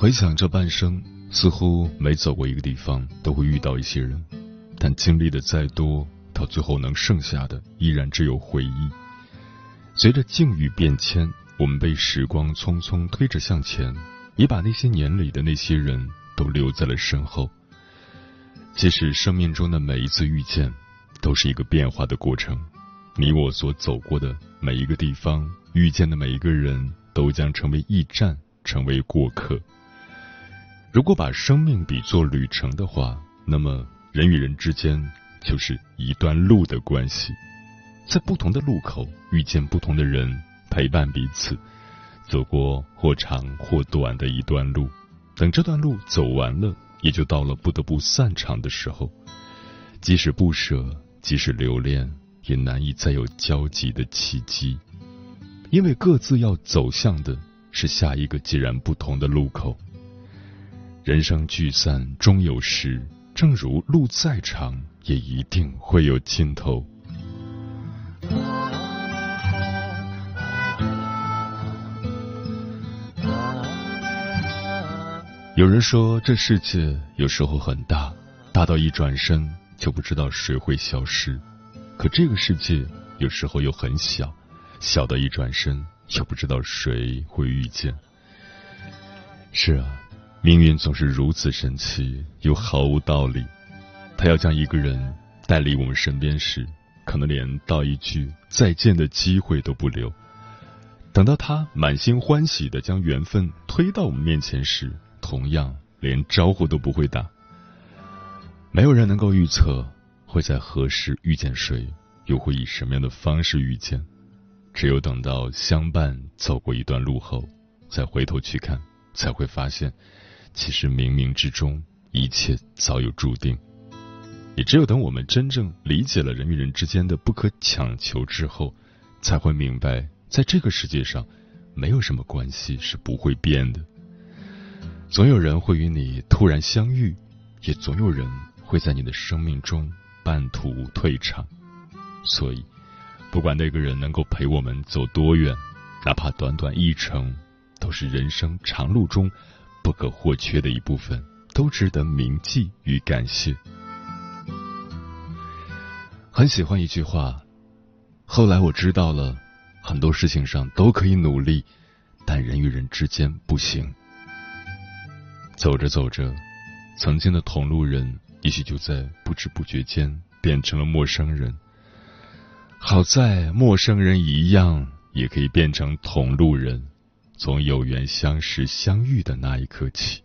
回想这半生，似乎每走过一个地方，都会遇到一些人，但经历的再多，到最后能剩下的依然只有回忆。随着境遇变迁，我们被时光匆匆推着向前，也把那些年里的那些人都留在了身后。即使生命中的每一次遇见，都是一个变化的过程，你我所走过的每一个地方，遇见的每一个人都将成为驿站，成为过客。如果把生命比作旅程的话，那么人与人之间就是一段路的关系，在不同的路口遇见不同的人，陪伴彼此，走过或长或短的一段路。等这段路走完了，也就到了不得不散场的时候。即使不舍，即使留恋，也难以再有交集的契机，因为各自要走向的是下一个截然不同的路口。人生聚散终有时，正如路再长，也一定会有尽头。有人说，这世界有时候很大，大到一转身就不知道谁会消失；可这个世界有时候又很小，小到一转身又不知道谁会遇见。是啊。命运总是如此神奇，又毫无道理。他要将一个人带离我们身边时，可能连道一句再见的机会都不留；等到他满心欢喜的将缘分推到我们面前时，同样连招呼都不会打。没有人能够预测会在何时遇见谁，又会以什么样的方式遇见。只有等到相伴走过一段路后，再回头去看，才会发现。其实冥冥之中，一切早有注定。也只有等我们真正理解了人与人之间的不可强求之后，才会明白，在这个世界上，没有什么关系是不会变的。总有人会与你突然相遇，也总有人会在你的生命中半途退场。所以，不管那个人能够陪我们走多远，哪怕短短一程，都是人生长路中。不可或缺的一部分，都值得铭记与感谢。很喜欢一句话，后来我知道了，很多事情上都可以努力，但人与人之间不行。走着走着，曾经的同路人，也许就在不知不觉间变成了陌生人。好在陌生人一样，也可以变成同路人。从有缘相识相遇的那一刻起，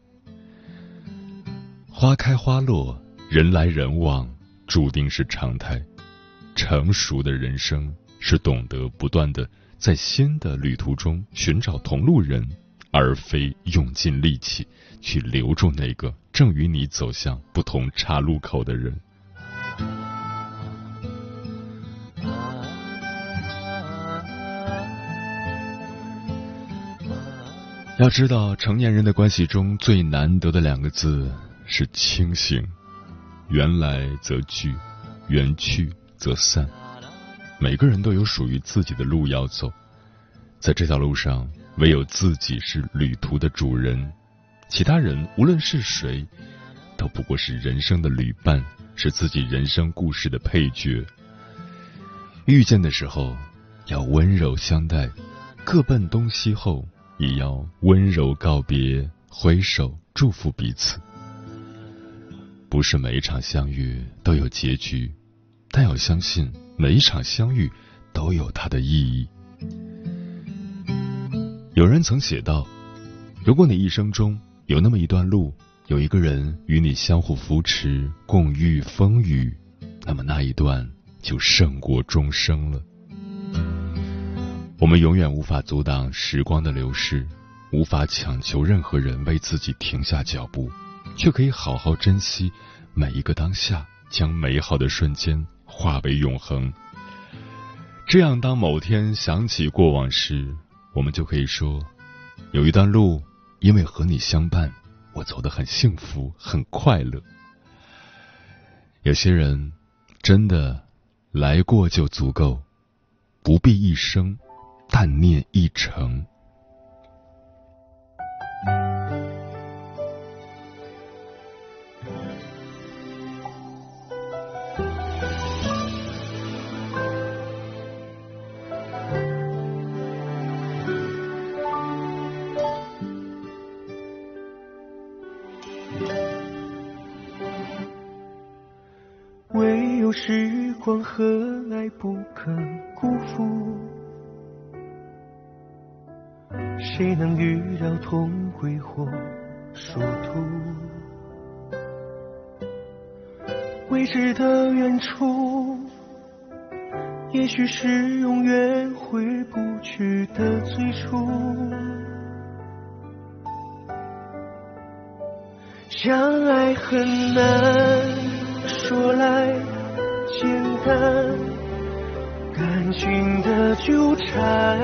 花开花落，人来人往，注定是常态。成熟的人生是懂得不断的在新的旅途中寻找同路人，而非用尽力气去留住那个正与你走向不同岔路口的人。要知道，成年人的关系中最难得的两个字是清醒。缘来则聚，缘去则散。每个人都有属于自己的路要走，在这条路上，唯有自己是旅途的主人，其他人无论是谁，都不过是人生的旅伴，是自己人生故事的配角。遇见的时候，要温柔相待。各奔东西后，也要温柔告别，挥手祝福彼此。不是每一场相遇都有结局，但要相信每一场相遇都有它的意义。有人曾写道：“如果你一生中有那么一段路，有一个人与你相互扶持，共遇风雨，那么那一段就胜过终生了。”我们永远无法阻挡时光的流逝，无法强求任何人为自己停下脚步，却可以好好珍惜每一个当下，将美好的瞬间化为永恒。这样，当某天想起过往时，我们就可以说，有一段路，因为和你相伴，我走得很幸福，很快乐。有些人真的来过就足够，不必一生，但念一程。唯有时光和爱不可辜负，谁能预料同归或殊途？未知的远处，也许是永远回不去的最初。相爱很难说来。简单，感情的纠缠，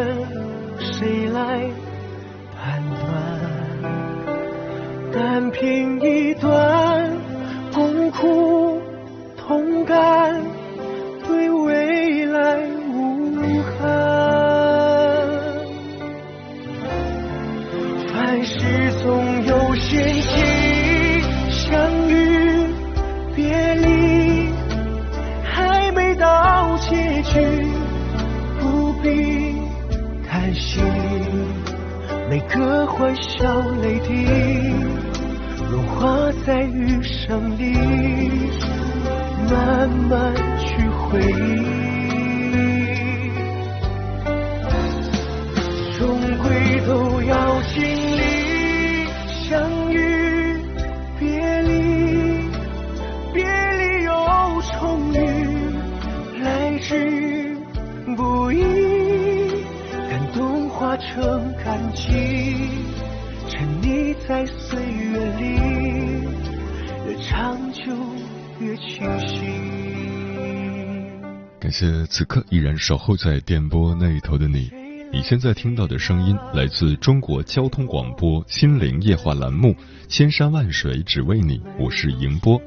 单凭一段痛苦同感，对未来无憾。凡事总有险境，相遇别离还没到。结局不必叹息，每个欢笑泪滴风雨来之。不易，感动化成感激，沉溺在岁月里，越长久越清晰。感谢此刻依然守候在电波那一头的你。你现在听到的声音来自中国交通广播心灵夜话栏目《千山万水只为你》，我是迎波。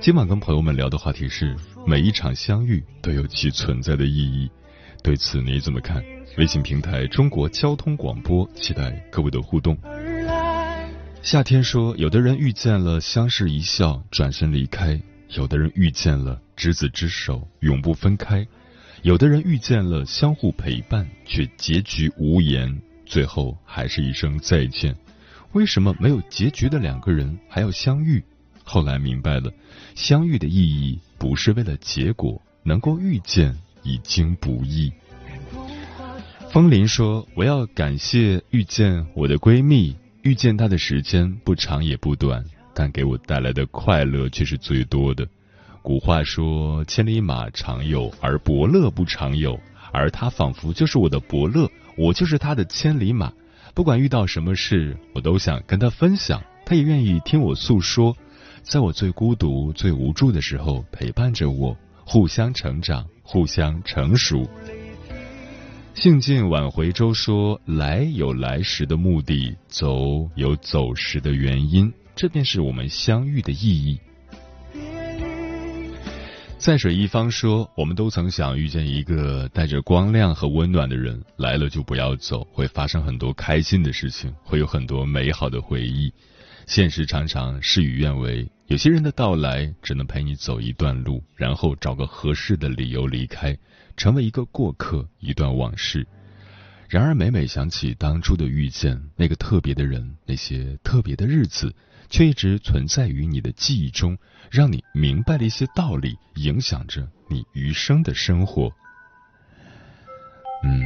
今晚跟朋友们聊的话题是：每一场相遇都有其存在的意义。对此你怎么看？微信平台中国交通广播，期待各位的互动。夏天说：有的人遇见了相视一笑，转身离开；有的人遇见了执子之手，永不分开。有的人遇见了相互陪伴，却结局无言，最后还是一声再见。为什么没有结局的两个人还要相遇？后来明白了，相遇的意义不是为了结果，能够遇见已经不易。风铃说：“我要感谢遇见我的闺蜜，遇见她的时间不长也不短，但给我带来的快乐却是最多的。”古话说：“千里马常有，而伯乐不常有。”而他仿佛就是我的伯乐，我就是他的千里马。不管遇到什么事，我都想跟他分享，他也愿意听我诉说。在我最孤独、最无助的时候，陪伴着我，互相成长，互相成熟。兴尽晚回舟说：“来有来时的目的，走有走时的原因，这便是我们相遇的意义。”在水一方说：“我们都曾想遇见一个带着光亮和温暖的人，来了就不要走，会发生很多开心的事情，会有很多美好的回忆。现实常常事与愿违，有些人的到来只能陪你走一段路，然后找个合适的理由离开，成为一个过客，一段往事。然而每每想起当初的遇见，那个特别的人，那些特别的日子，却一直存在于你的记忆中，让你明白了一些道理，影响着你余生的生活。嗯，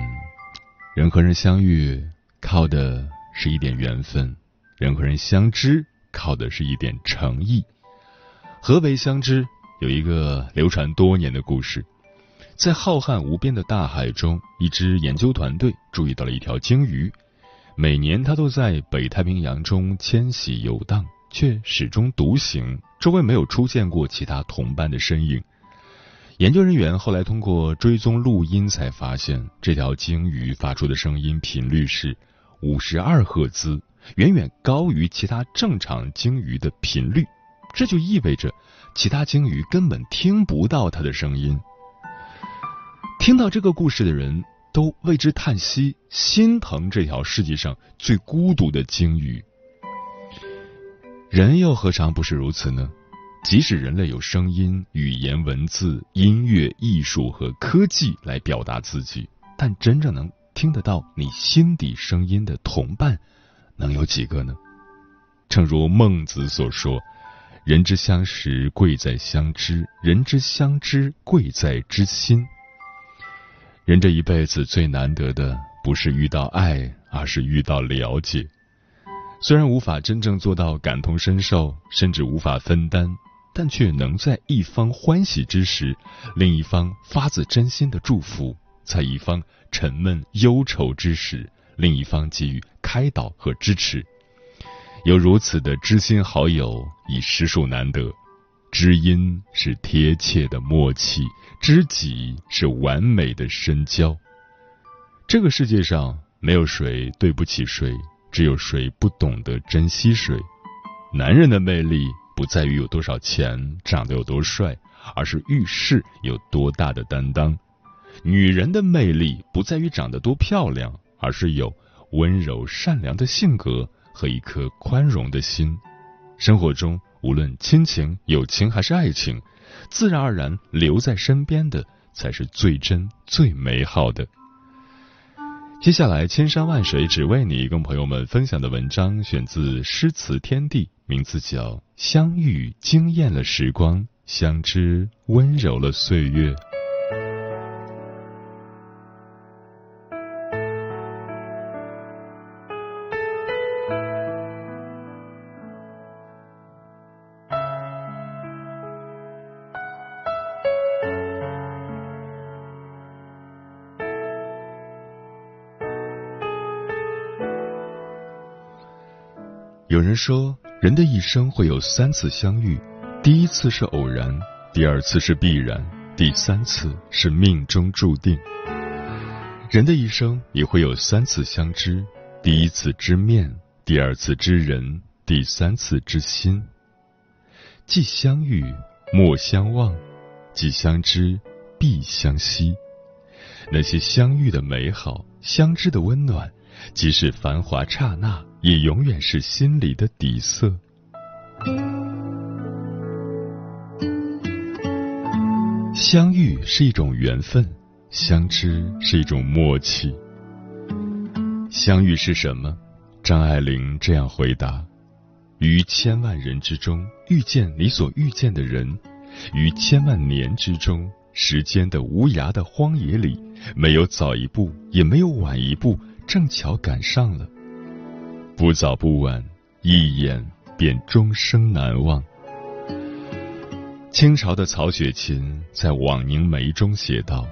人和人相遇，靠的是一点缘分；人和人相知，靠的是一点诚意。何为相知？有一个流传多年的故事。在浩瀚无边的大海中，一支研究团队注意到了一条鲸鱼。每年，它都在北太平洋中迁徙游荡，却始终独行，周围没有出现过其他同伴的身影。研究人员后来通过追踪录音，才发现这条鲸鱼发出的声音频率是五十二赫兹，远远高于其他正常鲸鱼的频率。这就意味着，其他鲸鱼根本听不到它的声音。听到这个故事的人都为之叹息，心疼这条世界上最孤独的鲸鱼。人又何尝不是如此呢？即使人类有声音、语言、文字、音乐、艺术和科技来表达自己，但真正能听得到你心底声音的同伴，能有几个呢？正如孟子所说：“人之相识，贵在相知；人之相知，贵在知心。”人这一辈子最难得的，不是遇到爱，而是遇到了解。虽然无法真正做到感同身受，甚至无法分担，但却能在一方欢喜之时，另一方发自真心的祝福；在一方沉闷忧愁之时，另一方给予开导和支持。有如此的知心好友，已实属难得。知音是贴切的默契，知己是完美的深交。这个世界上没有谁对不起谁，只有谁不懂得珍惜谁。男人的魅力不在于有多少钱、长得有多帅，而是遇事有多大的担当；女人的魅力不在于长得多漂亮，而是有温柔善良的性格和一颗宽容的心。生活中。无论亲情、友情还是爱情，自然而然留在身边的才是最真、最美好的。接下来，千山万水只为你，跟朋友们分享的文章选自诗词天地，名字叫《相遇惊艳了时光，相知温柔了岁月》。人说，人的一生会有三次相遇，第一次是偶然，第二次是必然，第三次是命中注定。人的一生也会有三次相知，第一次知面，第二次知人，第三次知心。既相遇，莫相忘；既相知，必相惜。那些相遇的美好，相知的温暖。即使繁华刹那，也永远是心里的底色。相遇是一种缘分，相知是一种默契。相遇是什么？张爱玲这样回答：于千万人之中遇见你所遇见的人，于千万年之中，时间的无涯的荒野里，没有早一步，也没有晚一步。正巧赶上了，不早不晚，一眼便终生难忘。清朝的曹雪芹在《枉凝眉》中写道：“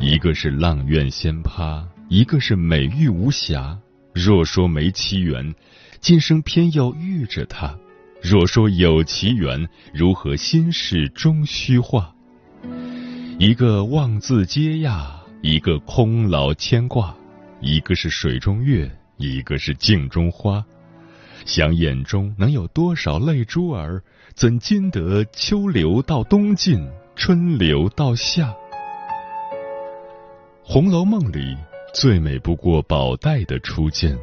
一个是阆苑仙葩，一个是美玉无瑕。若说没奇缘，今生偏要遇着他；若说有奇缘，如何心事终虚化？一个望字嗟呀，一个空劳牵挂。”一个是水中月，一个是镜中花，想眼中能有多少泪珠儿？怎经得秋流到冬尽，春流到夏？《红楼梦》里最美不过宝黛的初见。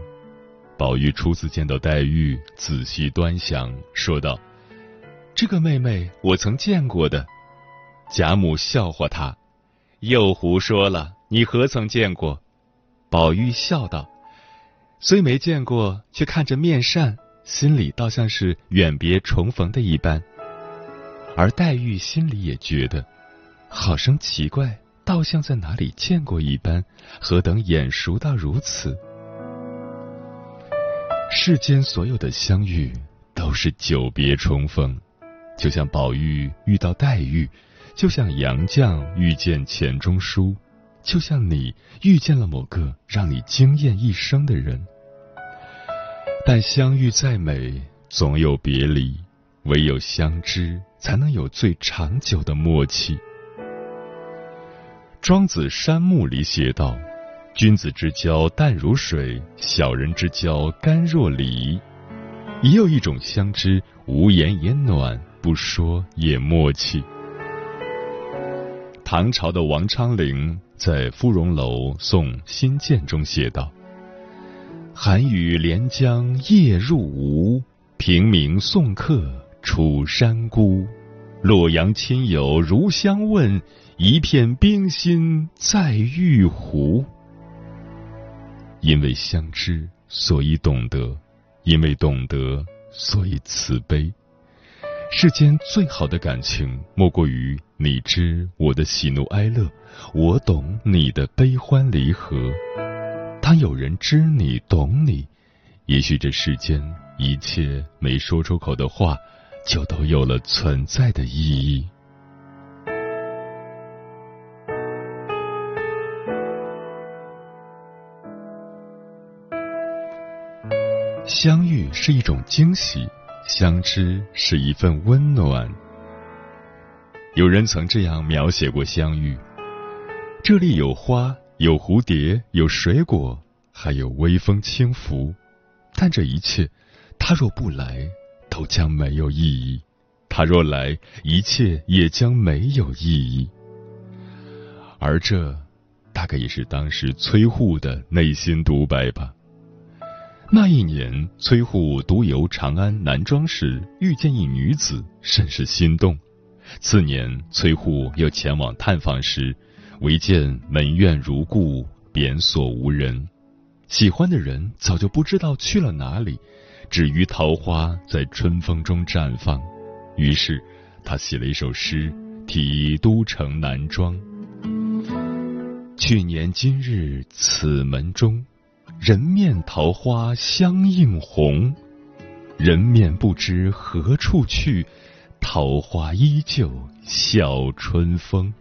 宝玉初次见到黛玉，仔细端详，说道：“这个妹妹我曾见过的。”贾母笑话他：“又胡说了，你何曾见过？”宝玉笑道：“虽没见过，却看着面善，心里倒像是远别重逢的一般。”而黛玉心里也觉得，好生奇怪，倒像在哪里见过一般，何等眼熟到如此？世间所有的相遇，都是久别重逢，就像宝玉遇到黛玉，就像杨绛遇见钱钟书，就像你遇见了某个让你惊艳一生的人。但相遇再美，总有别离，唯有相知。才能有最长久的默契。庄子《山木》里写道：“君子之交淡如水，小人之交甘若醴。”也有一种相知，无言也暖，不说也默契。唐朝的王昌龄在《芙蓉楼送辛渐》中写道：“寒雨连江夜入吴，平明送客。”楚山孤，洛阳亲友如相问，一片冰心在玉壶。因为相知，所以懂得；因为懂得，所以慈悲。世间最好的感情，莫过于你知我的喜怒哀乐，我懂你的悲欢离合。当有人知你懂你，也许这世间一切没说出口的话。就都有了存在的意义。相遇是一种惊喜，相知是一份温暖。有人曾这样描写过相遇：这里有花，有蝴蝶，有水果，还有微风轻拂。但这一切，他若不来。都将没有意义，他若来，一切也将没有意义。而这，大概也是当时崔护的内心独白吧。那一年，崔护独游长安南庄时，遇见一女子，甚是心动。次年，崔护又前往探访时，唯见门院如故，贬所无人。喜欢的人早就不知道去了哪里。只余桃花在春风中绽放，于是他写了一首诗，题都城南庄。去年今日此门中，人面桃花相映红。人面不知何处去，桃花依旧笑春风。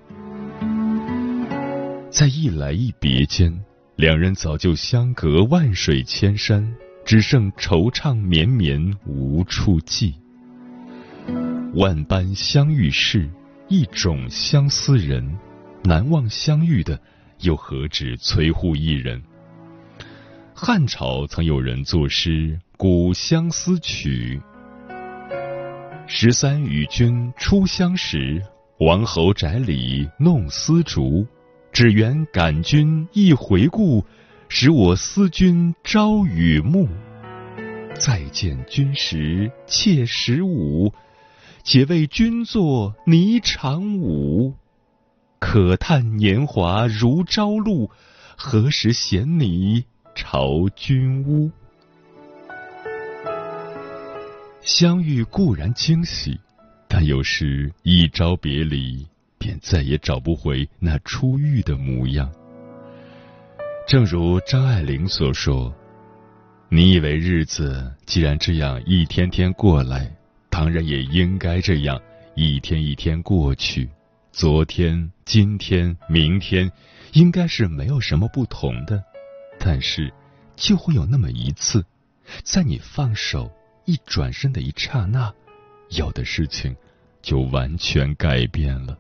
在一来一别间，两人早就相隔万水千山。只剩惆怅绵绵无处寄，万般相遇事，一种相思人。难忘相遇的，又何止崔护一人？汉朝曾有人作诗《古相思曲》：十三与君初相识，王侯宅里弄丝竹。只缘感君一回顾。使我思君朝与暮，再见君时妾十五，且为君作霓裳舞。可叹年华如朝露，何时衔你朝君屋？相遇固然惊喜，但有时一朝别离，便再也找不回那初遇的模样。正如张爱玲所说：“你以为日子既然这样一天天过来，当然也应该这样一天一天过去。昨天、今天、明天，应该是没有什么不同的。但是，就会有那么一次，在你放手、一转身的一刹那，有的事情就完全改变了。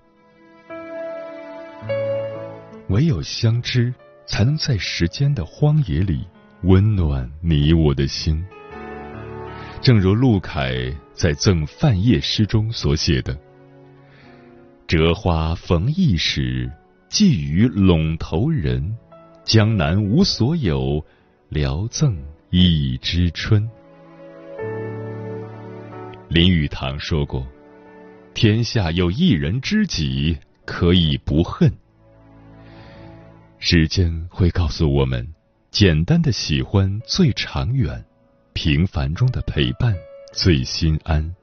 唯有相知。”才能在时间的荒野里温暖你我的心。正如陆凯在赠范晔诗中所写的：“折花逢驿使，寄于陇头人。江南无所有，聊赠一枝春。”林语堂说过：“天下有一人知己，可以不恨。”时间会告诉我们，简单的喜欢最长远，平凡中的陪伴最心安，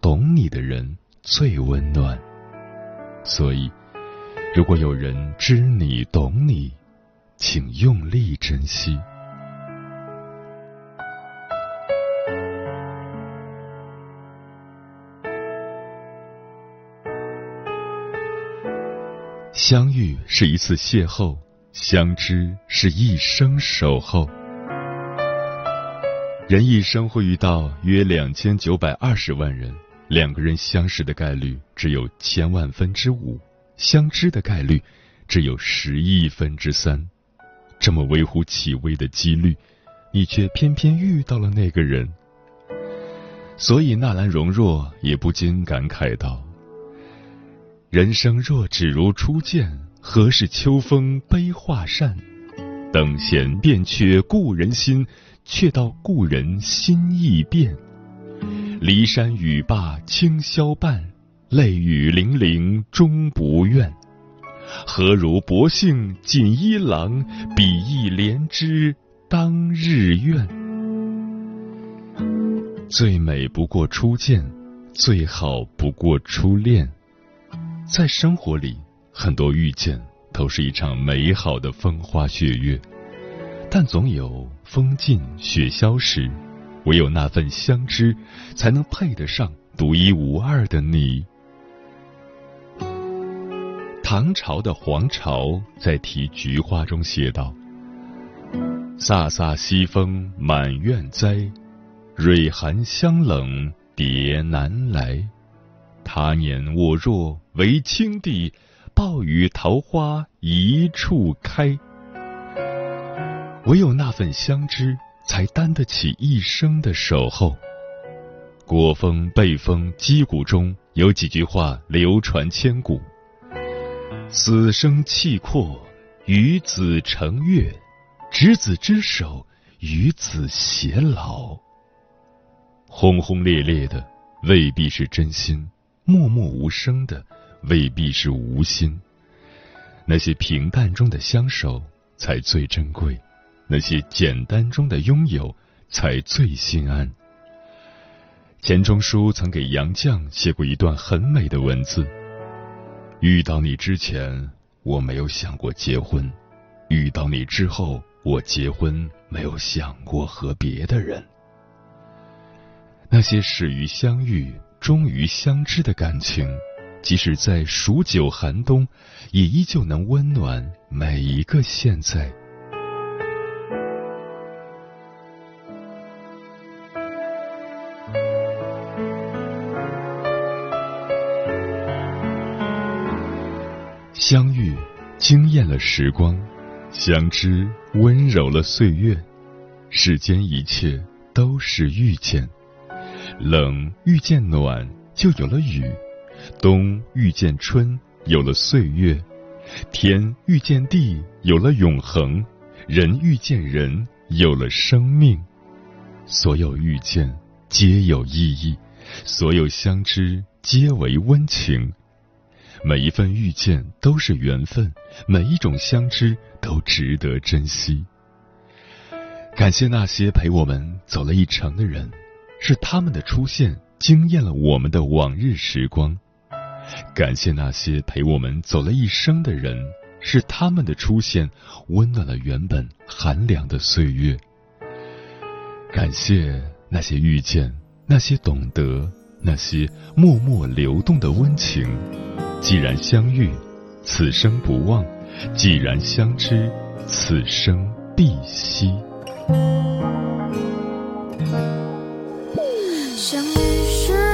懂你的人最温暖。所以，如果有人知你懂你，请用力珍惜。相遇是一次邂逅，相知是一生守候。人一生会遇到约两千九百二十万人，两个人相识的概率只有千万分之五，相知的概率只有十亿分之三。这么微乎其微的几率，你却偏偏遇到了那个人。所以纳兰容若也不禁感慨道。人生若只如初见，何事秋风悲画扇？等闲变却故人心，却道故人心易变。骊山语罢清宵半，泪雨霖铃终不怨。何如薄幸锦衣郎，比翼连枝当日愿。最美不过初见，最好不过初恋。在生活里，很多遇见都是一场美好的风花雪月，但总有风尽雪消时，唯有那份相知，才能配得上独一无二的你。唐朝的黄巢在题菊花中写道：“飒飒西风满院栽，蕊寒香冷蝶难来。”他年我若为青帝，暴雨桃花一处开。唯有那份相知，才担得起一生的守候。国风被风击鼓中有几句话流传千古：死生契阔，与子成悦；执子之手，与子偕老。轰轰烈烈的，未必是真心。默默无声的未必是无心，那些平淡中的相守才最珍贵，那些简单中的拥有才最心安。钱钟书曾给杨绛写过一段很美的文字：遇到你之前，我没有想过结婚；遇到你之后，我结婚没有想过和别的人。那些始于相遇。终于相知的感情，即使在数九寒冬，也依旧能温暖每一个现在。相遇惊艳了时光，相知温柔了岁月，世间一切都是遇见。冷遇见暖，就有了雨；冬遇见春，有了岁月；天遇见地，有了永恒；人遇见人，有了生命。所有遇见皆有意义，所有相知皆为温情。每一份遇见都是缘分，每一种相知都值得珍惜。感谢那些陪我们走了一程的人。是他们的出现惊艳了我们的往日时光，感谢那些陪我们走了一生的人，是他们的出现温暖了原本寒凉的岁月。感谢那些遇见，那些懂得，那些默默流动的温情。既然相遇，此生不忘；既然相知，此生必惜。相遇是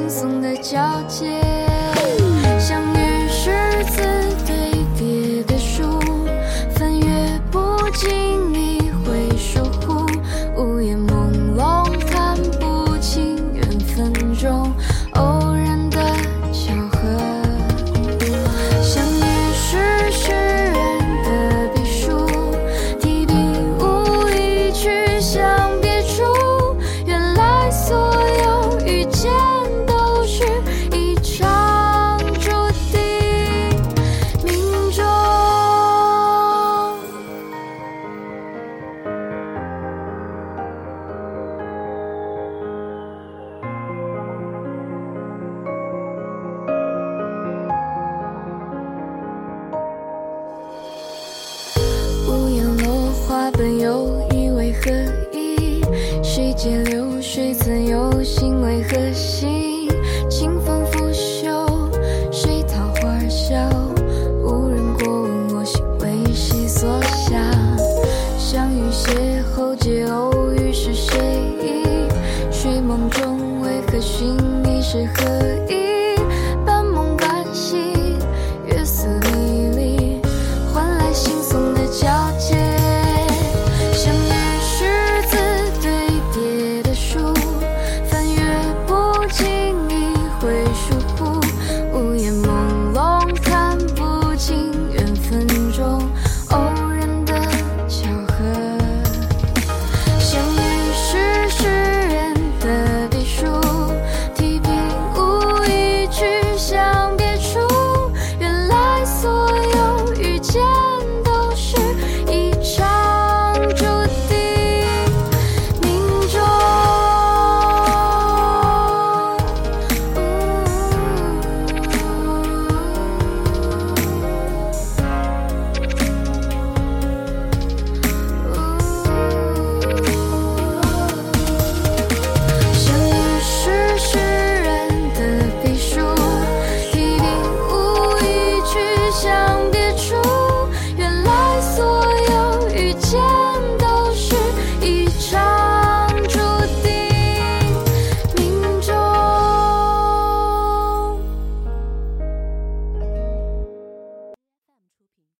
轻松的交接。朋友。